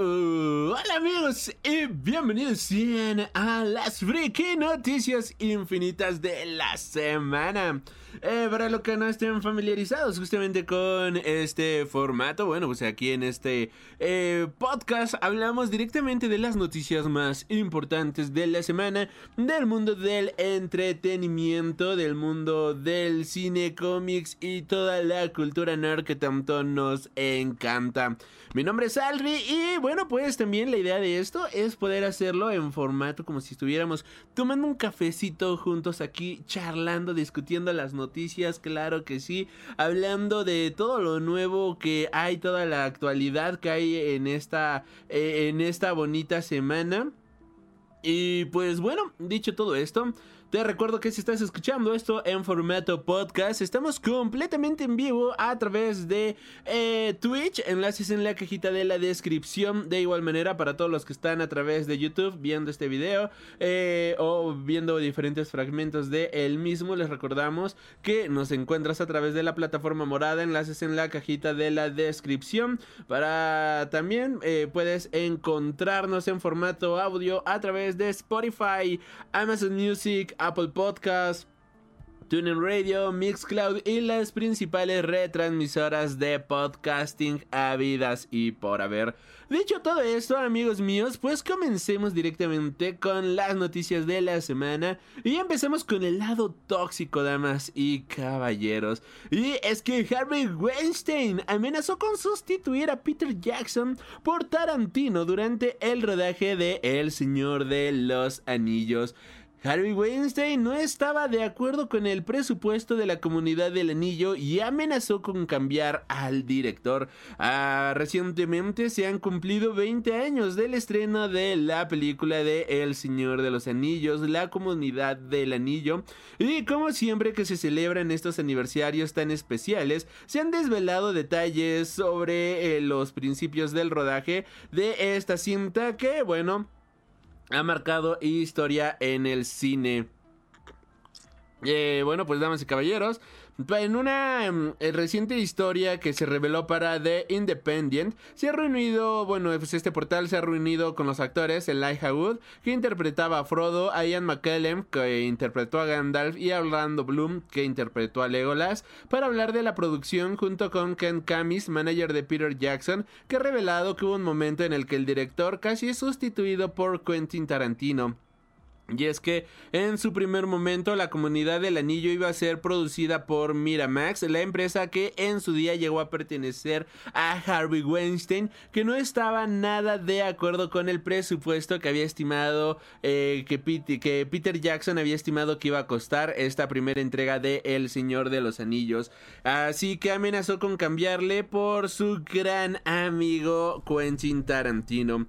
Hola amigos y bienvenidos a las Freaky Noticias Infinitas de la semana. Eh, para los que no estén familiarizados justamente con este formato, bueno, pues aquí en este eh, podcast hablamos directamente de las noticias más importantes de la semana, del mundo del entretenimiento, del mundo del cine, cómics y toda la cultura nerd que tanto nos encanta. Mi nombre es Alri y bueno, pues también la idea de esto es poder hacerlo en formato como si estuviéramos tomando un cafecito juntos aquí, charlando, discutiendo las noticias, claro que sí, hablando de todo lo nuevo que hay, toda la actualidad que hay en esta, eh, en esta bonita semana. Y pues bueno, dicho todo esto, te recuerdo que si estás escuchando esto en formato podcast, estamos completamente en vivo a través de eh, Twitch. Enlaces en la cajita de la descripción. De igual manera, para todos los que están a través de YouTube viendo este video eh, o viendo diferentes fragmentos de el mismo, les recordamos que nos encuentras a través de la plataforma morada. Enlaces en la cajita de la descripción. Para también eh, puedes encontrarnos en formato audio a través de Spotify, Amazon Music. Apple Podcast, TuneIn Radio, Mixcloud y las principales retransmisoras de podcasting habidas y por haber. Dicho todo esto, amigos míos, pues comencemos directamente con las noticias de la semana y empecemos con el lado tóxico, damas y caballeros. Y es que Harvey Weinstein amenazó con sustituir a Peter Jackson por Tarantino durante el rodaje de El Señor de los Anillos. Harvey Weinstein no estaba de acuerdo con el presupuesto de la comunidad del anillo y amenazó con cambiar al director. Ah, recientemente se han cumplido 20 años del estreno de la película de El Señor de los Anillos, la comunidad del anillo. Y como siempre que se celebran estos aniversarios tan especiales, se han desvelado detalles sobre eh, los principios del rodaje de esta cinta que, bueno, ha marcado historia en el cine. Eh, bueno, pues damas y caballeros, en una em, eh, reciente historia que se reveló para The Independent, se ha reunido, bueno, pues este portal se ha reunido con los actores Elijah Wood, que interpretaba a Frodo, a Ian McKellen, que interpretó a Gandalf, y a Orlando Bloom, que interpretó a Legolas, para hablar de la producción junto con Ken Camis, manager de Peter Jackson, que ha revelado que hubo un momento en el que el director casi es sustituido por Quentin Tarantino. Y es que en su primer momento la comunidad del anillo iba a ser producida por Miramax, la empresa que en su día llegó a pertenecer a Harvey Weinstein, que no estaba nada de acuerdo con el presupuesto que había estimado eh, que, que, Peter Jackson había estimado que iba a costar esta primera entrega de El Señor de los Anillos. Así que amenazó con cambiarle por su gran amigo Quentin Tarantino.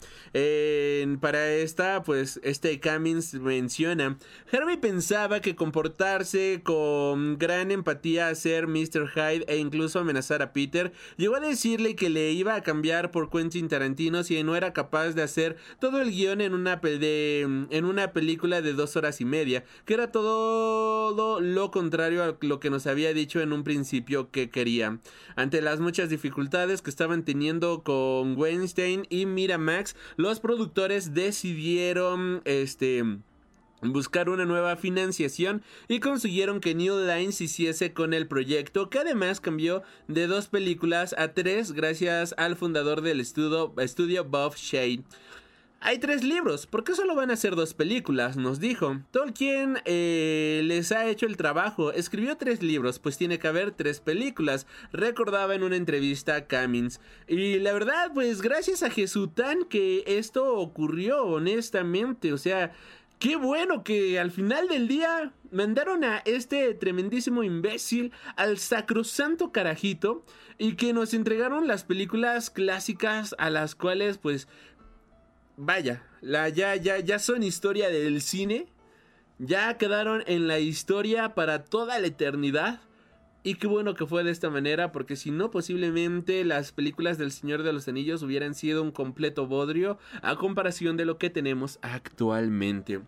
para esta, pues este Cummins menciona, Harvey pensaba que comportarse con gran empatía a Mr. Hyde e incluso amenazar a Peter, llegó a decirle que le iba a cambiar por Quentin Tarantino si no era capaz de hacer todo el guion en una, en una película de dos horas y media, que era todo lo contrario a lo que nos había dicho en un principio que quería. Ante las muchas dificultades que estaban teniendo con Weinstein y Miramax, los productores decidieron este buscar una nueva financiación y consiguieron que New Lines hiciese con el proyecto que además cambió de dos películas a tres gracias al fundador del estudio, estudio Bob Shade. Hay tres libros, ¿por qué solo van a ser dos películas? Nos dijo. Tolkien eh, les ha hecho el trabajo, escribió tres libros, pues tiene que haber tres películas, recordaba en una entrevista a Cummins. Y la verdad, pues gracias a Jesután que esto ocurrió, honestamente, o sea, qué bueno que al final del día mandaron a este tremendísimo imbécil al sacrosanto carajito y que nos entregaron las películas clásicas a las cuales pues vaya, la, ya, ya, ya son historia del cine, ya quedaron en la historia para toda la eternidad. Y qué bueno que fue de esta manera, porque si no, posiblemente las películas del Señor de los Anillos hubieran sido un completo bodrio a comparación de lo que tenemos actualmente.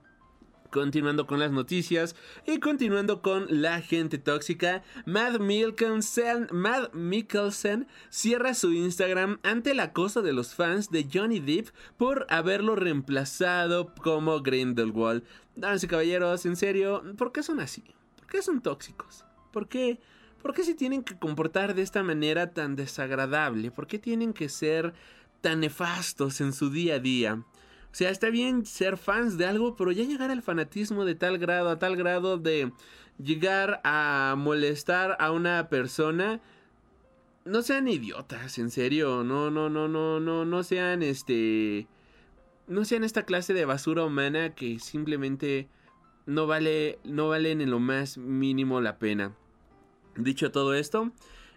Continuando con las noticias y continuando con la gente tóxica, Matt Mikkelsen, Matt Mikkelsen cierra su Instagram ante el acoso de los fans de Johnny Depp por haberlo reemplazado como Grindelwald. Damas y caballeros, en serio, ¿por qué son así? ¿Por qué son tóxicos? ¿Por qué? ¿Por qué se tienen que comportar de esta manera tan desagradable? ¿Por qué tienen que ser tan nefastos en su día a día? O sea, está bien ser fans de algo, pero ya llegar al fanatismo de tal grado, a tal grado de llegar a molestar a una persona. No sean idiotas, en serio. No, no, no, no, no, no sean este. No sean esta clase de basura humana que simplemente no vale. no valen en lo más mínimo la pena. Dicho todo esto,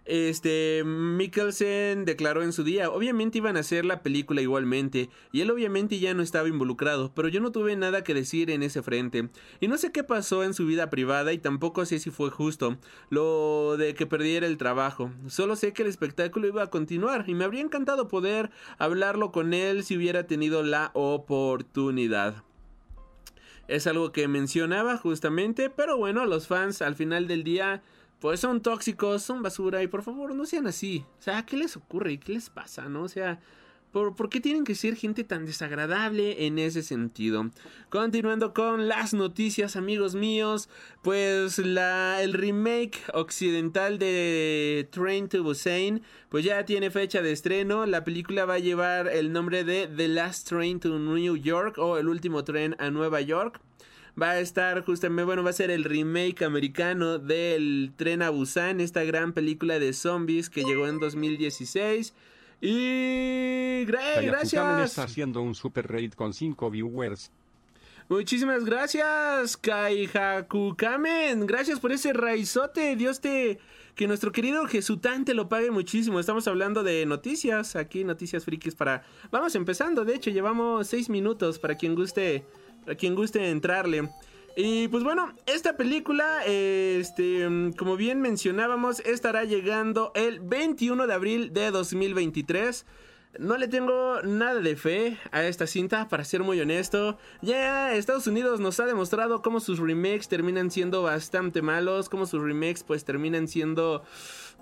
este, Mikkelsen declaró en su día, obviamente iban a hacer la película igualmente, y él obviamente ya no estaba involucrado, pero yo no tuve nada que decir en ese frente, y no sé qué pasó en su vida privada y tampoco sé si fue justo lo de que perdiera el trabajo, solo sé que el espectáculo iba a continuar, y me habría encantado poder hablarlo con él si hubiera tenido la oportunidad. Es algo que mencionaba justamente, pero bueno, los fans al final del día pues son tóxicos, son basura y por favor no sean así. O sea, ¿qué les ocurre? ¿Qué les pasa? ¿No? O sea, ¿por, ¿por, qué tienen que ser gente tan desagradable en ese sentido? Continuando con las noticias, amigos míos, pues la, el remake occidental de Train to Busan, pues ya tiene fecha de estreno. La película va a llevar el nombre de The Last Train to New York o El último tren a Nueva York va a estar justamente, bueno, va a ser el remake americano del Tren a Busan, esta gran película de zombies que llegó en 2016. Y gracias. está haciendo un super raid con 5 viewers. Muchísimas gracias, Kaihaku Kamen. Gracias por ese raizote. Dios te. Que nuestro querido Jesután te lo pague muchísimo. Estamos hablando de noticias. Aquí, noticias frikis para. Vamos empezando. De hecho, llevamos 6 minutos para quien guste a quien guste entrarle. Y pues bueno, esta película, este, como bien mencionábamos, estará llegando el 21 de abril de 2023. No le tengo nada de fe a esta cinta, para ser muy honesto. Ya Estados Unidos nos ha demostrado cómo sus remakes terminan siendo bastante malos, cómo sus remakes pues terminan siendo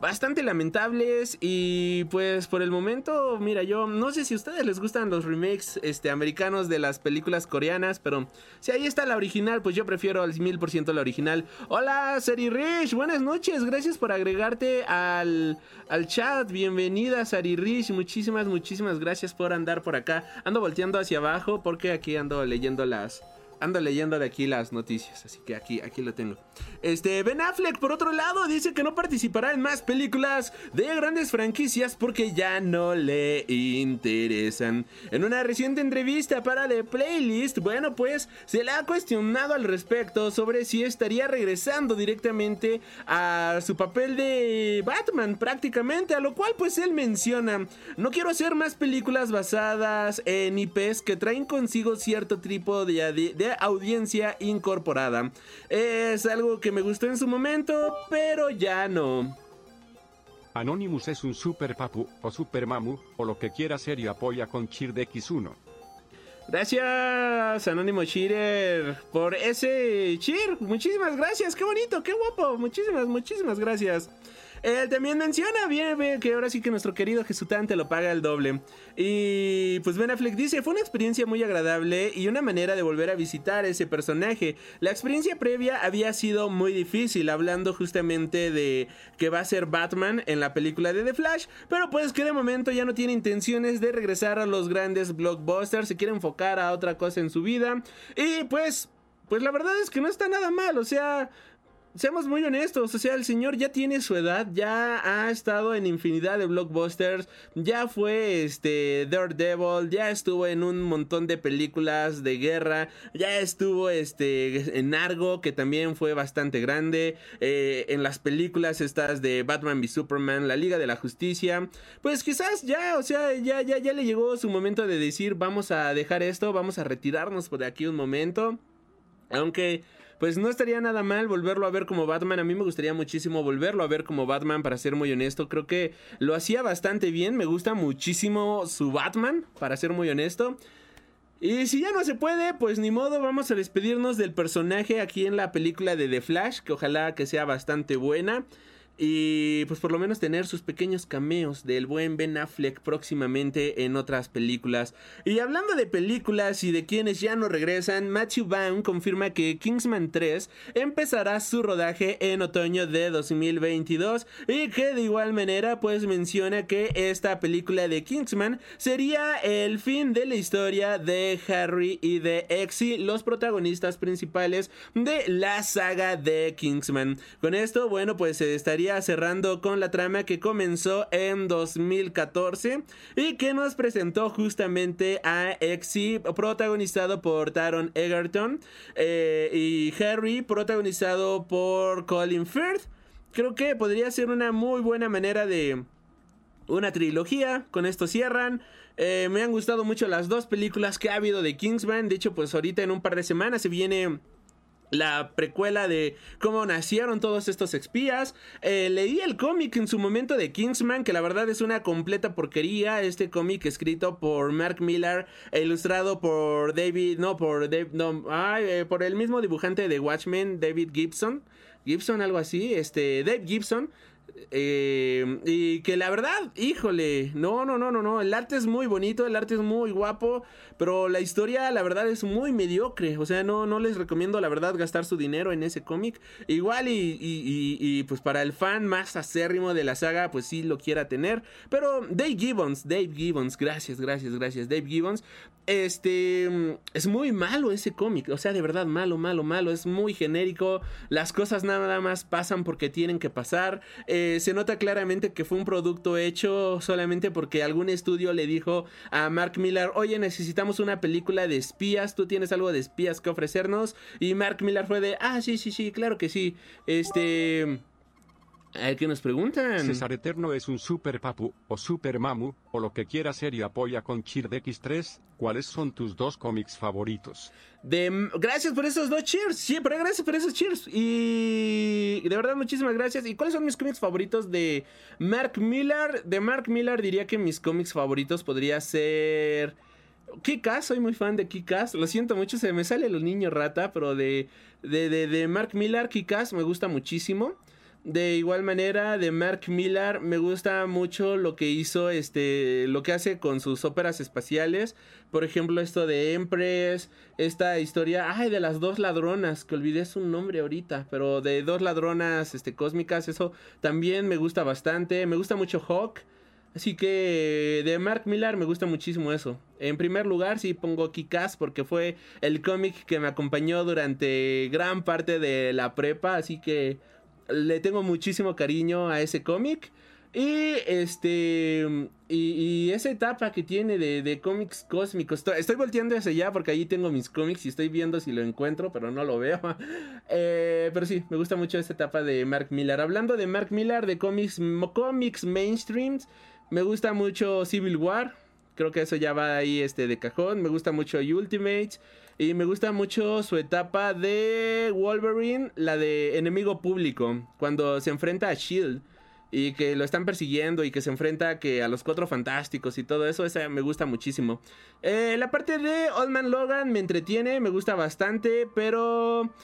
bastante lamentables y pues por el momento, mira, yo no sé si a ustedes les gustan los remakes este, americanos de las películas coreanas, pero si ahí está la original, pues yo prefiero al mil por ciento la original. Hola, Sari Rich, buenas noches, gracias por agregarte al, al chat, bienvenida Sari Rich, muchísimas, muchísimas gracias por andar por acá. Ando volteando hacia abajo porque aquí ando leyendo las ando leyendo de aquí las noticias, así que aquí, aquí lo tengo. Este, Ben Affleck, por otro lado, dice que no participará en más películas de grandes franquicias porque ya no le interesan. En una reciente entrevista para The Playlist, bueno, pues se le ha cuestionado al respecto sobre si estaría regresando directamente a su papel de Batman, prácticamente, a lo cual pues él menciona, no quiero hacer más películas basadas en IPs que traen consigo cierto tipo de, de audiencia incorporada. Es algo que me gustó en su momento, pero ya no. Anonymous es un super papu o super mamu o lo que quiera ser y apoya con Cheer de X1. Gracias, Anónimo Cheerer, por ese cheer. Muchísimas gracias, qué bonito, qué guapo. Muchísimas, muchísimas gracias. Él también menciona, bien, que ahora sí que nuestro querido Jesután te lo paga el doble. Y pues Ben Affleck dice, fue una experiencia muy agradable y una manera de volver a visitar ese personaje. La experiencia previa había sido muy difícil, hablando justamente de que va a ser Batman en la película de The Flash, pero pues que de momento ya no tiene intenciones de regresar a los grandes blockbusters, se quiere enfocar a otra cosa en su vida. Y pues, pues la verdad es que no está nada mal, o sea seamos muy honestos, o sea, el señor ya tiene su edad, ya ha estado en infinidad de blockbusters, ya fue este Daredevil, ya estuvo en un montón de películas de guerra, ya estuvo este en Argo, que también fue bastante grande, eh, en las películas estas de Batman v Superman, la Liga de la Justicia, pues quizás ya, o sea, ya, ya, ya le llegó su momento de decir, vamos a dejar esto, vamos a retirarnos por aquí un momento. Aunque pues no estaría nada mal volverlo a ver como Batman. A mí me gustaría muchísimo volverlo a ver como Batman, para ser muy honesto. Creo que lo hacía bastante bien. Me gusta muchísimo su Batman, para ser muy honesto. Y si ya no se puede, pues ni modo, vamos a despedirnos del personaje aquí en la película de The Flash, que ojalá que sea bastante buena. Y pues por lo menos tener sus pequeños cameos del buen Ben Affleck próximamente en otras películas. Y hablando de películas y de quienes ya no regresan, Matthew Vaughn confirma que Kingsman 3 empezará su rodaje en otoño de 2022 y que de igual manera pues menciona que esta película de Kingsman sería el fin de la historia de Harry y de Exy, los protagonistas principales de la saga de Kingsman. Con esto, bueno, pues se cerrando con la trama que comenzó en 2014 y que nos presentó justamente a Exy, protagonizado por Taron Egerton, eh, y Harry, protagonizado por Colin Firth. Creo que podría ser una muy buena manera de una trilogía. Con esto cierran. Eh, me han gustado mucho las dos películas que ha habido de Kingsman. De hecho, pues ahorita en un par de semanas se viene la precuela de cómo nacieron todos estos espías. Eh, leí el cómic en su momento de Kingsman, que la verdad es una completa porquería. Este cómic escrito por Mark Millar e ilustrado por David, no, por no, eh, por el mismo dibujante de Watchmen, David Gibson. Gibson, algo así, este, Dave Gibson. Eh, y que la verdad, híjole, no, no, no, no, no, el arte es muy bonito, el arte es muy guapo, pero la historia, la verdad, es muy mediocre. O sea, no, no les recomiendo, la verdad, gastar su dinero en ese cómic. Igual y, y, pues para el fan más acérrimo de la saga, pues sí lo quiera tener. Pero Dave Gibbons, Dave Gibbons, gracias, gracias, gracias. Dave Gibbons, este, es muy malo ese cómic. O sea, de verdad, malo, malo, malo. Es muy genérico. Las cosas nada más pasan porque tienen que pasar. Eh, se nota claramente que fue un producto hecho solamente porque algún estudio le dijo a Mark Millar, oye, necesitamos una película de espías, tú tienes algo de espías que ofrecernos. Y Mark Millar fue de, ah, sí, sí, sí, claro que sí. Este... A ver qué nos preguntan. César Eterno es un super papu o super mamu o lo que quiera ser y apoya con Cheer X3. ¿Cuáles son tus dos cómics favoritos? De, gracias por esos dos cheers. Sí, pero gracias por esos cheers. Y de verdad, muchísimas gracias. ¿Y cuáles son mis cómics favoritos de Mark Millar? De Mark Millar diría que mis cómics favoritos podría ser... Kikas, soy muy fan de Kikas. Lo siento mucho, se me sale los niños rata, pero de, de, de, Mark Millar, Kikas me gusta muchísimo. De igual manera, de Mark Millar me gusta mucho lo que hizo, este, lo que hace con sus óperas espaciales. Por ejemplo, esto de Empress, esta historia, ay, de las dos ladronas, que olvidé su nombre ahorita, pero de dos ladronas, este, cósmicas, eso también me gusta bastante. Me gusta mucho Hawk. Así que de Mark Millar me gusta muchísimo eso. En primer lugar, sí pongo Kikas porque fue el cómic que me acompañó durante gran parte de la prepa, así que le tengo muchísimo cariño a ese cómic. Y este. Y, esa etapa que tiene de, cómics cósmicos. Estoy, volteando hacia allá porque allí tengo mis cómics y estoy viendo si lo encuentro, pero no lo veo. Eh, pero sí, me gusta mucho esa etapa de Mark Millar. Hablando de Mark Millar, de cómics, cómics mainstreams. Me gusta mucho Civil War. Creo que eso ya va ahí este, de cajón. Me gusta mucho Ultimates. Y me gusta mucho su etapa de Wolverine, la de enemigo público. Cuando se enfrenta a Shield. Y que lo están persiguiendo y que se enfrenta que a los cuatro fantásticos y todo eso, esa me gusta muchísimo. Eh, la parte de Old Man Logan me entretiene, me gusta bastante, pero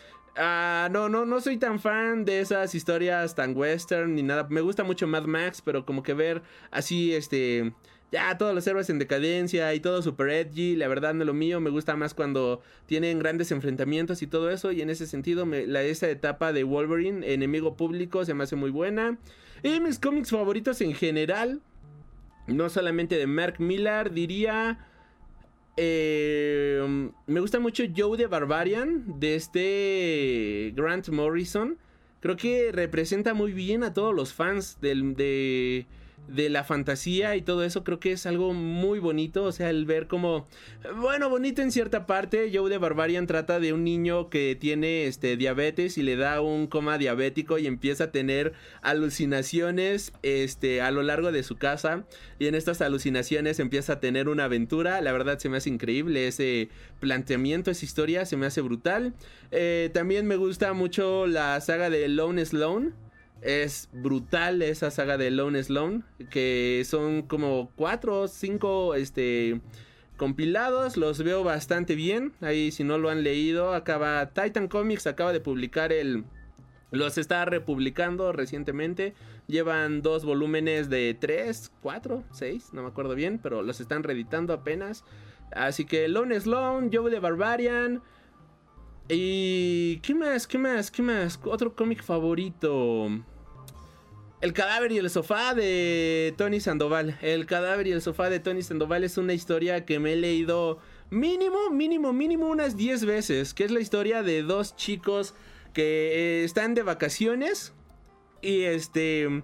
Ah, no, no, no soy tan fan de esas historias tan western ni nada. Me gusta mucho Mad Max, pero como que ver así, este, ya todos los héroes en decadencia y todo super edgy, la verdad no lo mío. Me gusta más cuando tienen grandes enfrentamientos y todo eso. Y en ese sentido, la, esa etapa de Wolverine, enemigo público, se me hace muy buena. Y mis cómics favoritos en general, no solamente de Mark Millar, diría eh, me gusta mucho Joe the Barbarian de este Grant Morrison. Creo que representa muy bien a todos los fans del, de, de la fantasía y todo eso, creo que es algo muy bonito, o sea, el ver como, bueno, bonito en cierta parte, Joe de Barbarian trata de un niño que tiene este diabetes y le da un coma diabético y empieza a tener alucinaciones este a lo largo de su casa y en estas alucinaciones empieza a tener una aventura, la verdad se me hace increíble ese planteamiento, esa historia, se me hace brutal. Eh, también me gusta mucho la saga de Lone Sloan es brutal esa saga de Lone Sloan, que son como cuatro o cinco este, compilados, los veo bastante bien. Ahí si no lo han leído, acaba Titan Comics acaba de publicar el los está republicando recientemente. Llevan dos volúmenes de tres, cuatro, seis, no me acuerdo bien, pero los están reeditando apenas. Así que Lone Sloan, Joe de Barbarian, y... ¿Qué más? ¿Qué más? ¿Qué más? Otro cómic favorito. El cadáver y el sofá de Tony Sandoval. El cadáver y el sofá de Tony Sandoval es una historia que me he leído mínimo, mínimo, mínimo unas 10 veces. Que es la historia de dos chicos que eh, están de vacaciones. Y este...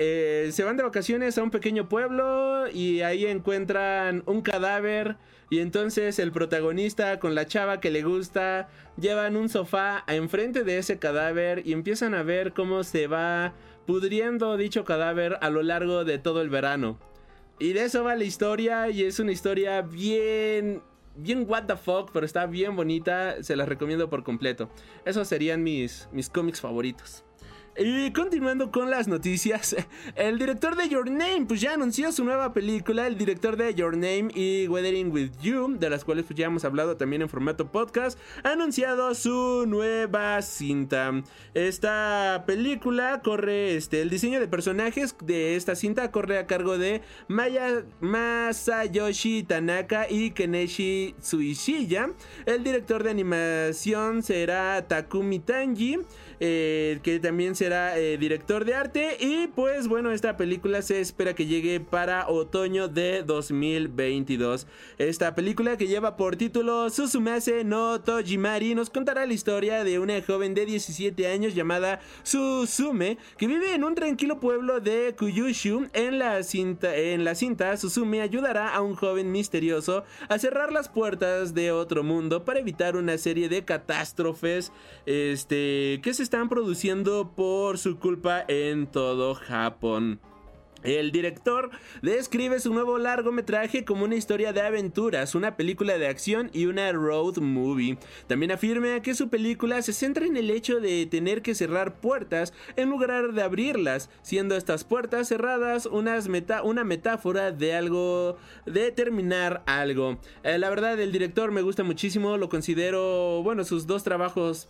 Eh, se van de vacaciones a un pequeño pueblo y ahí encuentran un cadáver y entonces el protagonista con la chava que le gusta llevan un sofá a enfrente de ese cadáver y empiezan a ver cómo se va pudriendo dicho cadáver a lo largo de todo el verano. Y de eso va la historia y es una historia bien bien what the fuck, pero está bien bonita, se las recomiendo por completo. Esos serían mis mis cómics favoritos. Y continuando con las noticias, el director de Your Name pues ya anunció su nueva película, el director de Your Name y Weathering with You, de las cuales pues ya hemos hablado también en formato podcast, ha anunciado su nueva cinta. Esta película corre, este, el diseño de personajes de esta cinta corre a cargo de Maya Masayoshi Tanaka y Keneshi Tsuishiya. El director de animación será Takumi Tanji. Eh, que también será eh, director de arte. Y pues bueno, esta película se espera que llegue para otoño de 2022. Esta película que lleva por título Susumase no Tojimari nos contará la historia de una joven de 17 años llamada Susume que vive en un tranquilo pueblo de Kuyushu. En la cinta, en la cinta Susume ayudará a un joven misterioso a cerrar las puertas de otro mundo para evitar una serie de catástrofes este, que se están produciendo por su culpa en todo Japón. El director describe su nuevo largometraje como una historia de aventuras, una película de acción y una road movie. También afirma que su película se centra en el hecho de tener que cerrar puertas en lugar de abrirlas, siendo estas puertas cerradas unas una metáfora de algo, de terminar algo. Eh, la verdad, el director me gusta muchísimo, lo considero, bueno, sus dos trabajos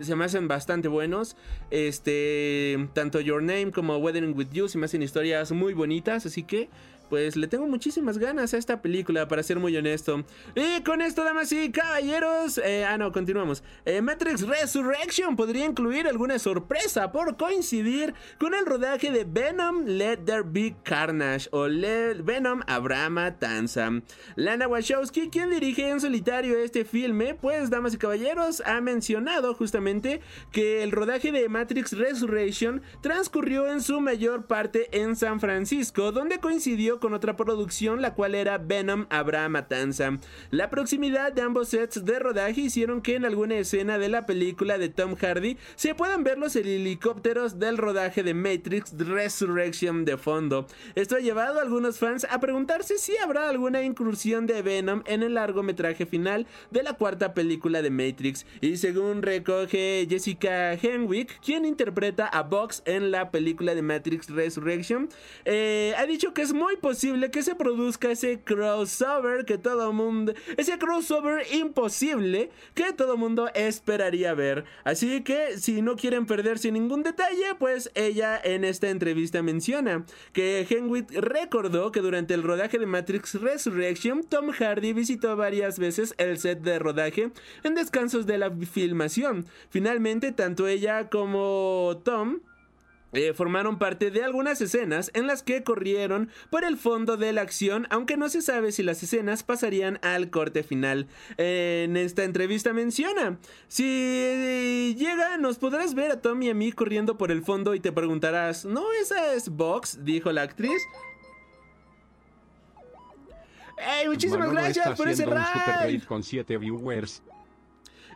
se me hacen bastante buenos. Este, tanto Your Name como Weathering with You se me hacen historias muy bonitas, así que pues le tengo muchísimas ganas a esta película, para ser muy honesto. Y con esto, damas y caballeros, eh, ah, no, continuamos. Eh, Matrix Resurrection podría incluir alguna sorpresa por coincidir con el rodaje de Venom Let There Be Carnage o Venom Abrama Tanza. Lana Wachowski, quien dirige en solitario este filme, pues, damas y caballeros, ha mencionado justamente que el rodaje de Matrix Resurrection transcurrió en su mayor parte en San Francisco, donde coincidió con otra producción, la cual era Venom Habrá Matanza. La proximidad de ambos sets de rodaje hicieron que en alguna escena de la película de Tom Hardy se puedan ver los helicópteros del rodaje de Matrix Resurrection de fondo. Esto ha llevado a algunos fans a preguntarse si habrá alguna incursión de Venom en el largometraje final de la cuarta película de Matrix. Y según recoge Jessica Henwick, quien interpreta a Vox en la película de Matrix Resurrection, eh, ha dicho que es muy que se produzca ese crossover que todo mundo, ese crossover imposible que todo mundo esperaría ver. Así que si no quieren perderse ningún detalle, pues ella en esta entrevista menciona que Henwick recordó que durante el rodaje de Matrix Resurrection, Tom Hardy visitó varias veces el set de rodaje en descansos de la filmación. Finalmente, tanto ella como Tom eh, formaron parte de algunas escenas en las que corrieron por el fondo de la acción, aunque no se sabe si las escenas pasarían al corte final. en esta entrevista menciona, si llega Ahora nos podrás ver a Tom y a mí corriendo por el fondo y te preguntarás, ¿no esa es Vox? Dijo la actriz. ¡Ey, muchísimas Manolo gracias está por ese haciendo un super raid! raid con 7 viewers.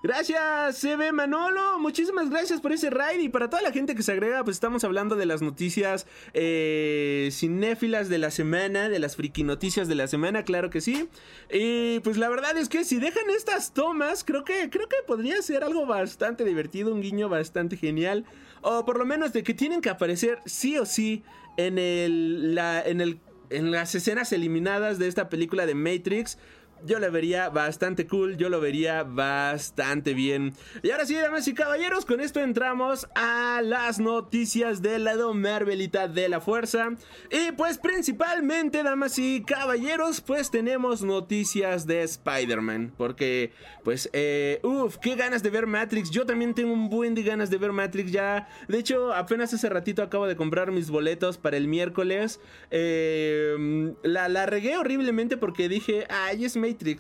Gracias, CB Manolo. Muchísimas gracias por ese raid. Y para toda la gente que se agrega, pues estamos hablando de las noticias eh, cinéfilas de la semana, de las friki noticias de la semana, claro que sí. Y pues la verdad es que si dejan estas tomas, creo que, creo que podría ser algo bastante divertido, un guiño bastante genial. O por lo menos de que tienen que aparecer sí o sí en el. En el. En las escenas eliminadas de esta película de Matrix yo lo vería bastante cool, yo lo vería bastante bien. Y ahora sí, damas y caballeros, con esto entramos a las noticias del lado Marvelita de la Fuerza. Y pues principalmente, damas y caballeros, pues tenemos noticias de Spider-Man. Porque, pues, eh, uff, qué ganas de ver Matrix. Yo también tengo un buen de ganas de ver Matrix ya. De hecho, apenas hace ratito acabo de comprar mis boletos para el miércoles. Eh, la, la regué horriblemente porque dije, ay, es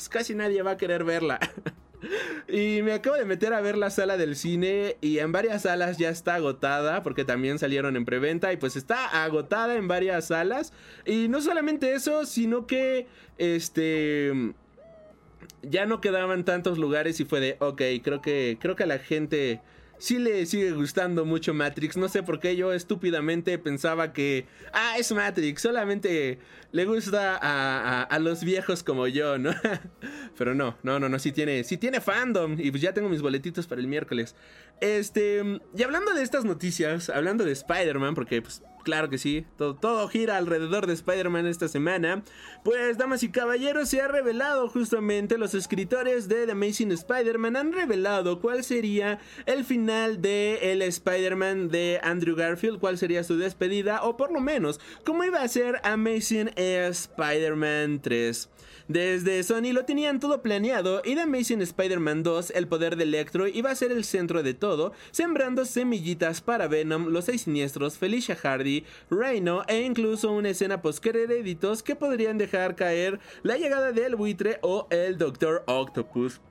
Casi nadie va a querer verla. y me acabo de meter a ver la sala del cine y en varias salas ya está agotada porque también salieron en preventa y pues está agotada en varias salas. Y no solamente eso, sino que este ya no quedaban tantos lugares y fue de, ok, creo que creo que la gente sí le sigue gustando mucho Matrix. No sé por qué yo estúpidamente pensaba que, ah, es Matrix, solamente le gusta a, a- los viejos como yo, ¿no? Pero no, no, no, no, sí tiene, sí tiene fandom. Y pues ya tengo mis boletitos para el miércoles. Este, y hablando de estas noticias, hablando de Spider-Man, porque pues Claro que sí, todo, gira alrededor de Spider-Man esta semana. Pues, damas y caballeros, se ha revelado justamente los escritores de The Amazing Spider-Man han revelado cuál sería el final de el Spider-Man de Andrew Garfield, cuál sería su despedida, o por lo menos, cómo iba a ser Amazing Spider-Man 3. Desde Sony lo tenían todo planeado y The Amazing Spider-Man 2, el poder de Electro, iba a ser el centro de todo, sembrando semillitas para Venom, los seis siniestros, Felicia Hardy, Rhino e incluso una escena post-créditos que podrían dejar caer la llegada del buitre o el Doctor Octopus.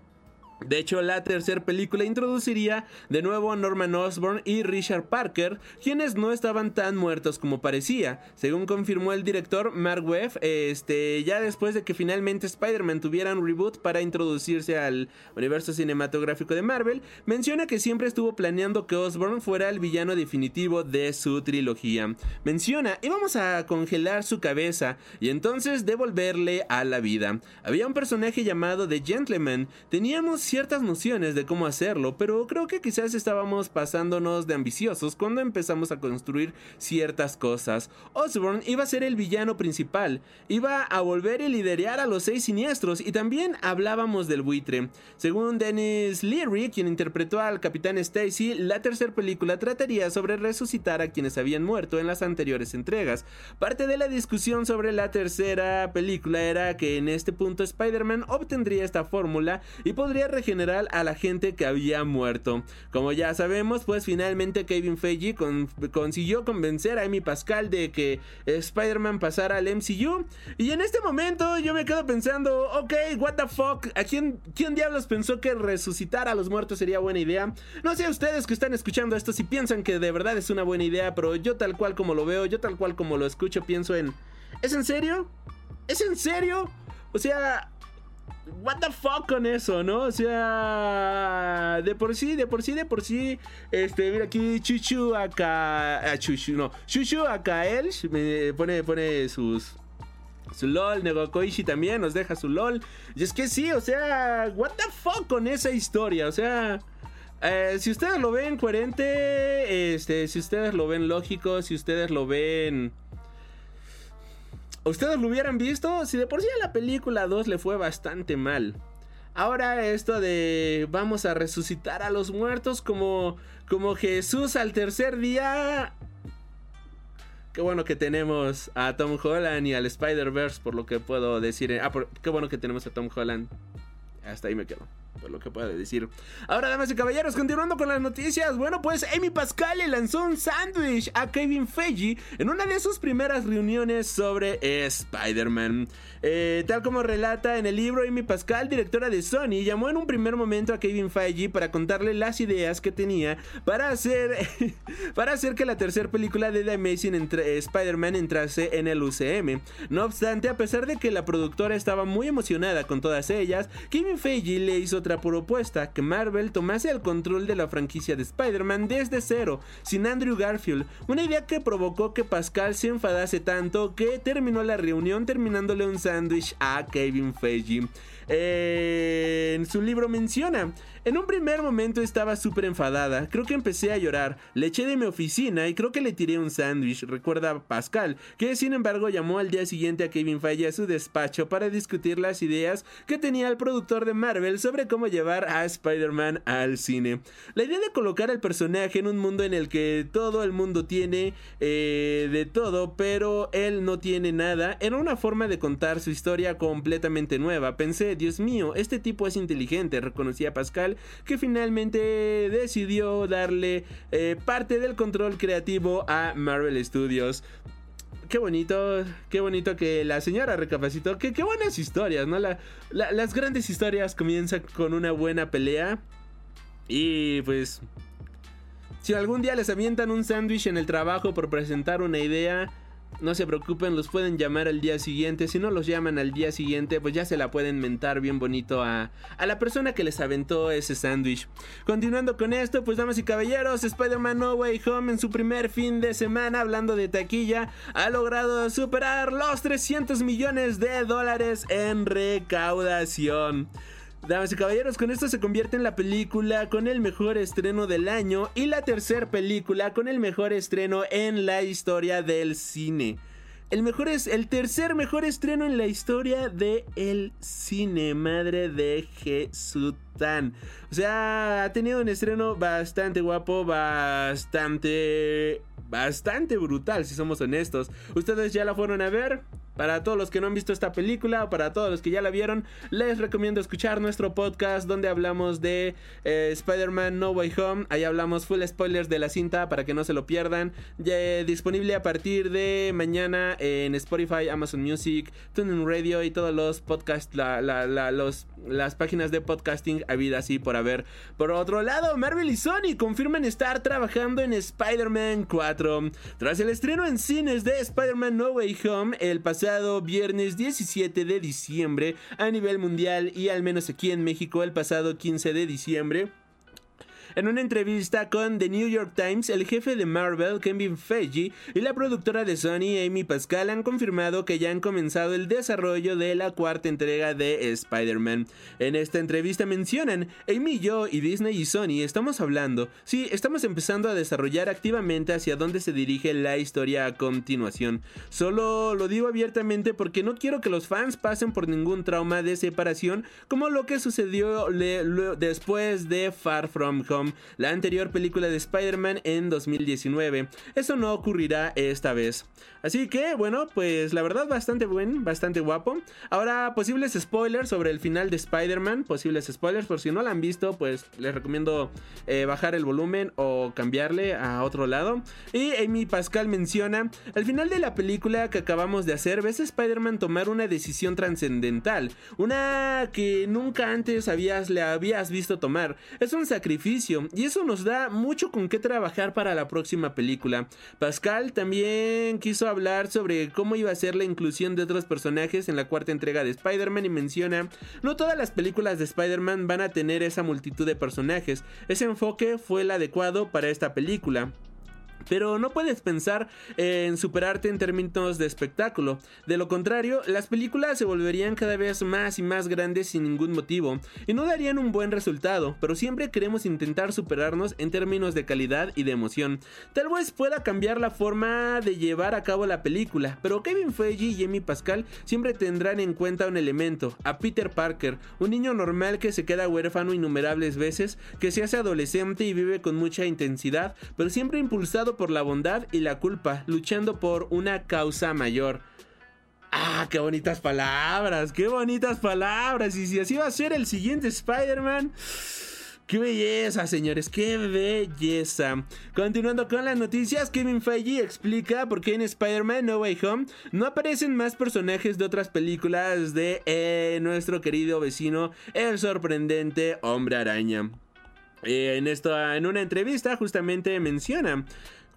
De hecho, la tercera película introduciría de nuevo a Norman Osborn y Richard Parker, quienes no estaban tan muertos como parecía. Según confirmó el director Mark Webb, este, ya después de que finalmente Spider-Man tuviera un reboot para introducirse al universo cinematográfico de Marvel, menciona que siempre estuvo planeando que Osborn fuera el villano definitivo de su trilogía. Menciona, íbamos a congelar su cabeza y entonces devolverle a la vida. Había un personaje llamado The Gentleman, teníamos ciertas nociones de cómo hacerlo, pero creo que quizás estábamos pasándonos de ambiciosos cuando empezamos a construir ciertas cosas. Osborn iba a ser el villano principal, iba a volver y liderar a los seis siniestros y también hablábamos del buitre. Según Dennis Leary, quien interpretó al Capitán Stacy, la tercera película trataría sobre resucitar a quienes habían muerto en las anteriores entregas. Parte de la discusión sobre la tercera película era que en este punto Spider-Man obtendría esta fórmula y podría regenerar a la gente que había muerto. Como ya sabemos, pues finalmente Kevin Feige con- consiguió convencer a Amy Pascal de que Spider-Man pasara al MCU. Y en este momento yo me quedo pensando, ok, what the fuck, ¿a quién, quién diablos pensó que resucitar a los muertos sería buena idea? No sé ustedes que están escuchando esto si piensan que de verdad es una buena idea, pero yo tal cual como lo veo, yo tal cual como lo escucho, pienso en, ¿es en serio? ¿Es en serio? O sea, What the fuck con eso, ¿no? O sea, de por sí, de por sí, de por sí. Este, mira aquí, Chuchu acá. ah, Chuchu, no. Chuchu acá él me pone, pone sus. Su LOL, Negokoishi también nos deja su LOL. Y es que sí, o sea, what the fuck con esa historia, o sea. eh, si ustedes lo ven coherente, este, si ustedes lo ven lógico, si ustedes lo ven ustedes lo hubieran visto, si de por sí a la película 2 le fue bastante mal. Ahora esto de vamos a resucitar a los muertos como, como Jesús al tercer día. Qué bueno que tenemos a Tom Holland y al Spider-Verse, por lo que puedo decir. Ah, por- qué bueno que tenemos a Tom Holland. Hasta ahí me quedo. Por lo que puedo decir. Ahora, damas y caballeros, continuando con las noticias. Bueno, pues Amy Pascal le lanzó un sándwich a Kevin Feige en una de sus primeras reuniones sobre Spider-Man. Eh, tal como relata en el libro, Amy Pascal, directora de Sony, llamó en un primer momento a Kevin Feige para contarle las ideas que tenía para hacer, para hacer que la tercera película de The Amazing Spider-Man entrase en el UCM. No obstante, a pesar de que la productora estaba muy emocionada con todas ellas, Kevin Feige le hizo otra propuesta, que Marvel tomase el control de la franquicia de Spider-Man desde cero, sin Andrew Garfield, una idea que provocó que Pascal se enfadase tanto que terminó la reunión terminándole un sándwich a Kevin Feige. Eh, en su libro menciona, en un primer momento estaba súper enfadada, creo que empecé a llorar, le eché de mi oficina y creo que le tiré un sándwich, recuerda Pascal, que sin embargo llamó al día siguiente a Kevin Feige a su despacho para discutir las ideas que tenía el productor de Marvel sobre cómo llevar a Spider-Man al cine. La idea de colocar al personaje en un mundo en el que todo el mundo tiene eh, de todo, pero él no tiene nada, era una forma de contar su historia completamente nueva. Pensé, Dios mío, este tipo es inteligente, reconocía Pascal que finalmente decidió darle eh, parte del control creativo a Marvel Studios qué bonito, qué bonito que la señora recapacitó. Qué, qué buenas historias, ¿no? las grandes historias comienzan con una buena pelea. Y pues, si algún día les avientan un sándwich en el trabajo por presentar una idea, no se preocupen, los pueden llamar al día siguiente. Si no los llaman al día siguiente, pues ya se la pueden mentar bien bonito a, a la persona que les aventó ese sándwich. Continuando con esto, pues damas y caballeros, Spider-Man No Way Home en su primer fin de semana, hablando de taquilla, ha logrado superar los 300 millones de dólares en recaudación. Damas y caballeros, con esto se convierte en la película con el mejor estreno del año y la tercera película con el mejor estreno en la historia del cine. El, mejor es, el tercer mejor estreno en la historia del el cine, madre de Jesután. O sea, ha tenido un estreno bastante guapo, bastante, bastante brutal, si somos honestos. ¿Ustedes ya la fueron a ver? Para todos los que no han visto esta película o para todos los que ya la vieron, les recomiendo escuchar nuestro podcast donde hablamos de eh, Spider-Man No Way Home. Ahí hablamos full spoilers de la cinta para que no se lo pierdan. Ya, disponible a partir de mañana en Spotify, Amazon Music, TuneIn Radio y todos los podcasts, las páginas de podcasting habidas así por haber. Por otro lado, Marvel y Sony confirman estar trabajando en Spider-Man 4. Tras el estreno en cines de Spider-Man No Way Home el pasado pasado viernes 17 de diciembre a nivel mundial y al menos aquí en México el pasado 15 de diciembre. En una entrevista con The New York Times, el jefe de Marvel, Kevin Feige, y la productora de Sony, Amy Pascal, han confirmado que ya han comenzado el desarrollo de la cuarta entrega de Spider-Man. En esta entrevista mencionan, Amy, yo y Disney y Sony estamos hablando, sí, estamos empezando a desarrollar activamente hacia dónde se dirige la historia a continuación. Solo lo digo abiertamente porque no quiero que los fans pasen por ningún trauma de separación como lo que sucedió después de Far From Home la anterior película de Spider-Man en 2019. Eso no ocurrirá esta vez. Así que, bueno, pues la verdad bastante buen, bastante guapo. Ahora, posibles spoilers sobre el final de Spider-Man. Posibles spoilers, por si no la han visto, pues les recomiendo eh, bajar el volumen o cambiarle a otro lado. Y Amy Pascal menciona, al final de la película que acabamos de hacer, ves a Spider-Man tomar una decisión trascendental. Una que nunca antes habías, le habías visto tomar. Es un sacrificio y eso nos da mucho con qué trabajar para la próxima película. Pascal también quiso hablar sobre cómo iba a ser la inclusión de otros personajes en la cuarta entrega de Spider-Man y menciona, no todas las películas de Spider-Man van a tener esa multitud de personajes, ese enfoque fue el adecuado para esta película. Pero no puedes pensar en superarte en términos de espectáculo. De lo contrario, las películas se volverían cada vez más y más grandes sin ningún motivo y no darían un buen resultado, pero siempre queremos intentar superarnos en términos de calidad y de emoción. Tal vez pueda cambiar la forma de llevar a cabo la película, pero Kevin Feige y Amy Pascal siempre tendrán en cuenta un elemento, a Peter Parker, un niño normal que se queda huérfano innumerables veces, que se hace adolescente y vive con mucha intensidad, pero siempre impulsado por la bondad y la culpa, luchando por una causa mayor. Ah, qué bonitas palabras, qué bonitas palabras. Y si así va a ser el siguiente Spider-Man. ¡Qué belleza, señores! ¡Qué belleza! Continuando con las noticias, Kevin Feige explica por qué en Spider-Man No Way Home no aparecen más personajes de otras películas de eh, nuestro querido vecino, el sorprendente Hombre Araña. Eh, en, esto, en una entrevista justamente menciona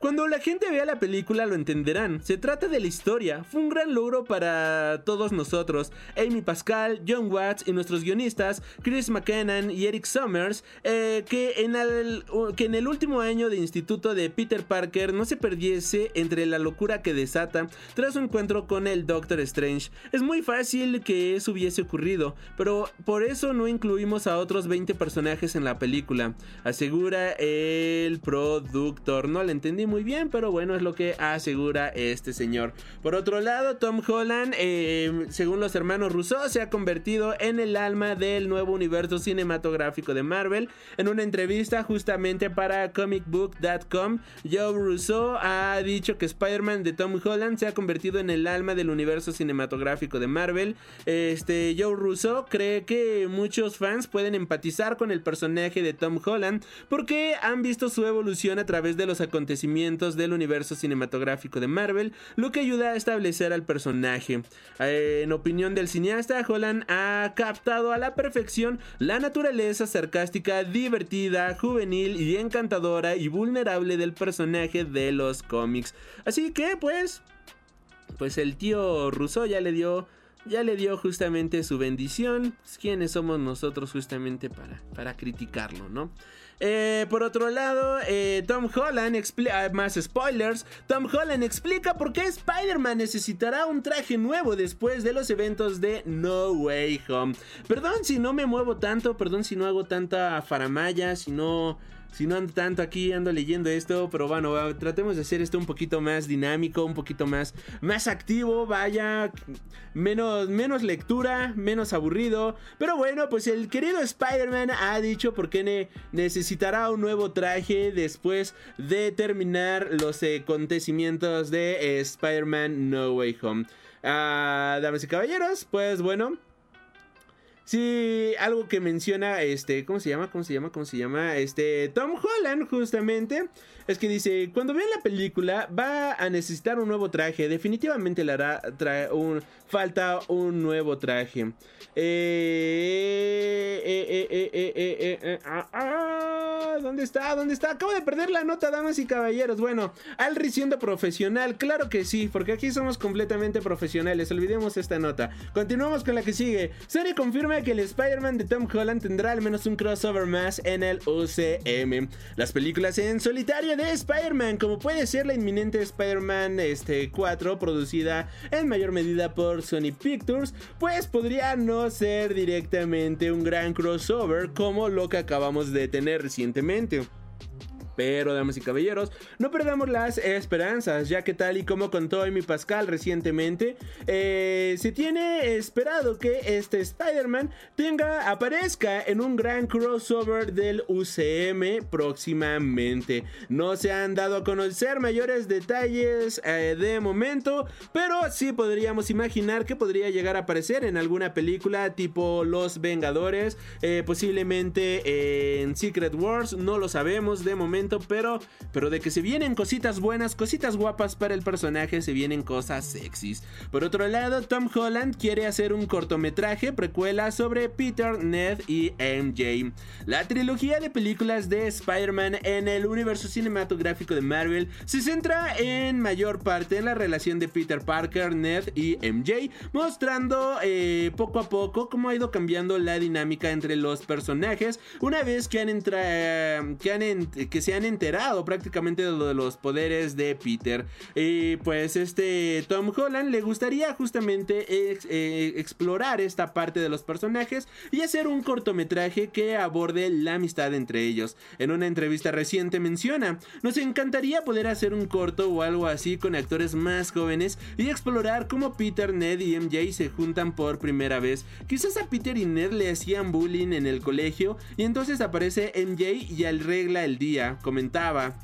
cuando la gente vea la película lo entenderán. Se trata de la historia. Fue un gran logro para todos nosotros. Amy Pascal, John Watts y nuestros guionistas, Chris McKennan y Eric Summers, eh, que, en el, último año de instituto de Peter Parker no se perdiese entre la locura que desata tras su encuentro con el Doctor Strange. Es muy fácil que eso hubiese ocurrido, pero por eso no incluimos a otros 20 personajes en la película, asegura el productor. No le entendí muy bien, pero bueno, es lo que asegura este señor. Por otro lado, Tom Holland, eh, según los hermanos Rousseau, se ha convertido en el alma del nuevo universo cinematográfico de Marvel. En una entrevista justamente para comicbook.com, Joe Rousseau ha dicho que Spider-Man de Tom Holland se ha convertido en el alma del universo cinematográfico de Marvel. Este Joe Rousseau cree que muchos fans pueden empatizar con el personaje de Tom Holland porque han visto su evolución a través de los acontecimientos del universo cinematográfico de Marvel, lo que ayuda a establecer al personaje. Eh, en opinión del cineasta, Holland ha captado a la perfección la naturaleza sarcástica, divertida, juvenil y encantadora y vulnerable del personaje de los cómics. Así que, pues, pues el tío Rousseau ya le dio ya le dio justamente su bendición. ¿Quiénes somos nosotros justamente para, para criticarlo, no? Eh, por otro lado, eh, Tom Holland explica, ah, más spoilers, Tom Holland explica por qué Spider-Man necesitará un traje nuevo después de los eventos de No Way Home. Perdón si no me muevo tanto, perdón si no hago tanta faramaya, si no si no ando tanto aquí, ando leyendo esto, pero bueno, tratemos de hacer esto un poquito más dinámico, un poquito más, más activo, vaya, menos, menos lectura, menos aburrido. Pero bueno, pues el querido Spider-Man ha dicho por qué necesitará un nuevo traje después de terminar los acontecimientos de Spider-Man No Way Home. Ah, damas y caballeros, pues bueno, Sí, algo que menciona, este, ¿cómo se llama? ¿Cómo se llama? ¿Cómo se llama? Este, Tom Holland, justamente, es que dice, cuando vean la película va a necesitar un nuevo traje, definitivamente le hará un, falta un nuevo traje. Eh, eh, eh, ah, ah, ¿Dónde está? ¿Dónde está? Acabo de perder la nota, damas y caballeros. Bueno, al reciendo profesional, claro que sí, porque aquí somos completamente profesionales. Olvidemos esta nota. Continuamos con la que sigue. Serie confirma que el Spider-Man de Tom Holland tendrá al menos un crossover más en el UCM. Las películas en solitario de Spider-Man, como puede ser la inminente Spider-Man este, 4, producida en mayor medida por Sony Pictures, pues podría no ser directamente un gran crossover como lo que acabamos de tener recientemente constantemente. Pero, damas y caballeros, no perdamos las esperanzas, ya que tal y como contó Amy Pascal recientemente, eh, se tiene esperado que este Spider-Man tenga, aparezca en un gran crossover del UCM próximamente. No se han dado a conocer mayores detalles eh, de momento, pero sí podríamos imaginar que podría llegar a aparecer en alguna película tipo Los Vengadores, eh, posiblemente en Secret Wars, no lo sabemos de momento pero, pero de que se vienen cositas buenas, cositas guapas para el personaje, se vienen cosas sexys. Por otro lado, Tom Holland quiere hacer un cortometraje precuela sobre Peter, Ned y MJ. La trilogía de películas de Spider-Man en el universo cinematográfico de Marvel se centra en mayor parte en la relación de Peter Parker, Ned y MJ, mostrando eh, poco a poco cómo ha ido cambiando la dinámica entre los personajes una vez que han, entrado que, han que se han enterado prácticamente de lo de los poderes de Peter. Y pues este Tom Holland le gustaría justamente eh, explorar esta parte de los personajes y hacer un cortometraje que aborde la amistad entre ellos. En una entrevista reciente menciona, nos encantaría poder hacer un corto o algo así con actores más jóvenes y explorar cómo Peter, Ned y MJ se juntan por primera vez. Quizás a Peter y Ned le hacían bullying en el colegio y entonces aparece MJ y arregla el día comentaba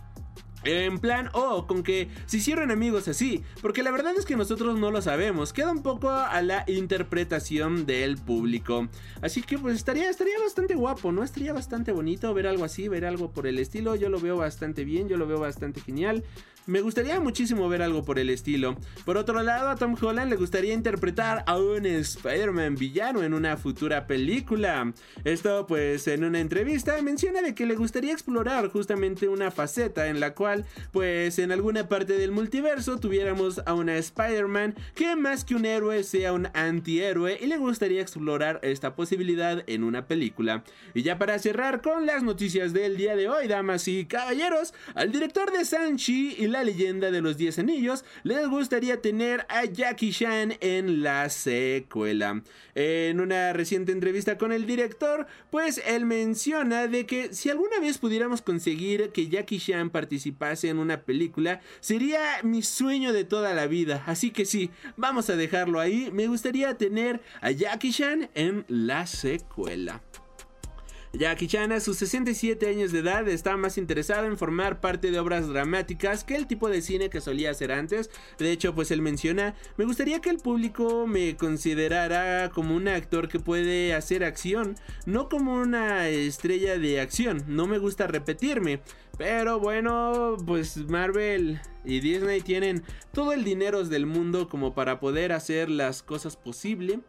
En plan, o con que se hicieron amigos así, porque la verdad es que nosotros no lo sabemos, queda un poco a la interpretación del público. Así que pues estaría, estaría bastante guapo, ¿no? Estaría bastante bonito ver algo así, ver algo por el estilo, yo lo veo bastante bien, yo lo veo bastante genial. Me gustaría muchísimo ver algo por el estilo. Por otro lado, a Tom Holland le gustaría interpretar a un Spider-Man villano en una futura película. Esto pues en una entrevista menciona de que le gustaría explorar justamente una faceta en la cual pues en alguna parte del multiverso tuviéramos a una Spider-Man que más que un héroe sea un antihéroe y le gustaría explorar esta posibilidad en una película. Y ya para cerrar con las noticias del día de hoy, damas y caballeros, al director de Sanchi y la leyenda de los 10 anillos, les gustaría tener a Jackie Chan en la secuela. En una reciente entrevista con el director, pues él menciona de que si alguna vez pudiéramos conseguir que Jackie Chan participase en una película, sería mi sueño de toda la vida. Así que sí, vamos a dejarlo ahí. Me gustaría tener a Jackie Chan en la secuela. Jackie Chan a sus 67 años de edad está más interesado en formar parte de obras dramáticas que el tipo de cine que solía hacer antes. De hecho, pues él menciona, me gustaría que el público me considerara como un actor que puede hacer acción, no como una estrella de acción. No me gusta repetirme. Pero bueno, pues Marvel y Disney tienen todo el dinero del mundo como para poder hacer las cosas posible.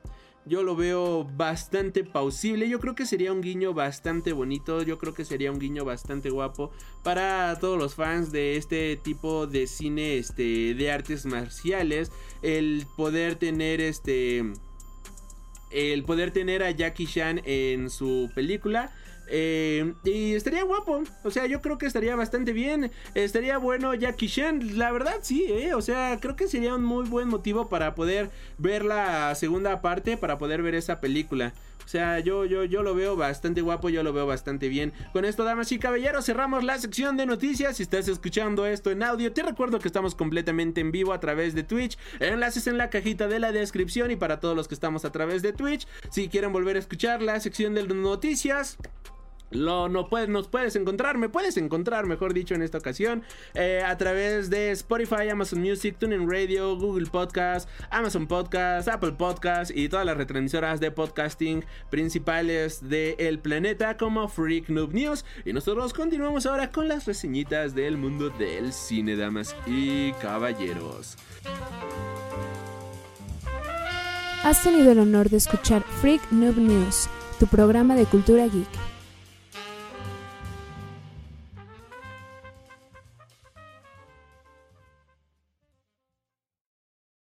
Yo lo veo bastante pausible. Yo creo que sería un guiño bastante bonito. Yo creo que sería un guiño bastante guapo para todos los fans de este tipo de cine este, de artes marciales. El poder tener este. El poder tener a Jackie Chan en su película eh, y estaría guapo. O sea, yo creo que estaría bastante bien. Estaría bueno Jackie Chan. La verdad, sí, ¿eh? O sea, creo que sería un muy buen motivo para poder ver la segunda parte, para poder ver esa película. O sea, yo, yo, yo lo veo bastante guapo, yo lo veo bastante bien. Con esto, damas y caballeros, cerramos la sección de noticias. Si estás escuchando esto en audio, te recuerdo que estamos completamente en vivo a través de Twitch. Enlaces en la cajita de la descripción y para todos los que estamos a través de Twitch, si quieren volver a escuchar la sección de noticias. Lo, no puedes, nos puedes encontrar, me puedes encontrar, mejor dicho, en esta ocasión, eh, a través de Spotify, Amazon Music, TuneIn Radio, Google Podcast, Amazon Podcast, Apple Podcast y todas las retransmisoras de podcasting principales del planeta como Freak Noob News. Y nosotros continuamos ahora con las reseñitas del mundo del cine, damas y caballeros. Has tenido el honor de escuchar Freak Noob News, tu programa de cultura geek.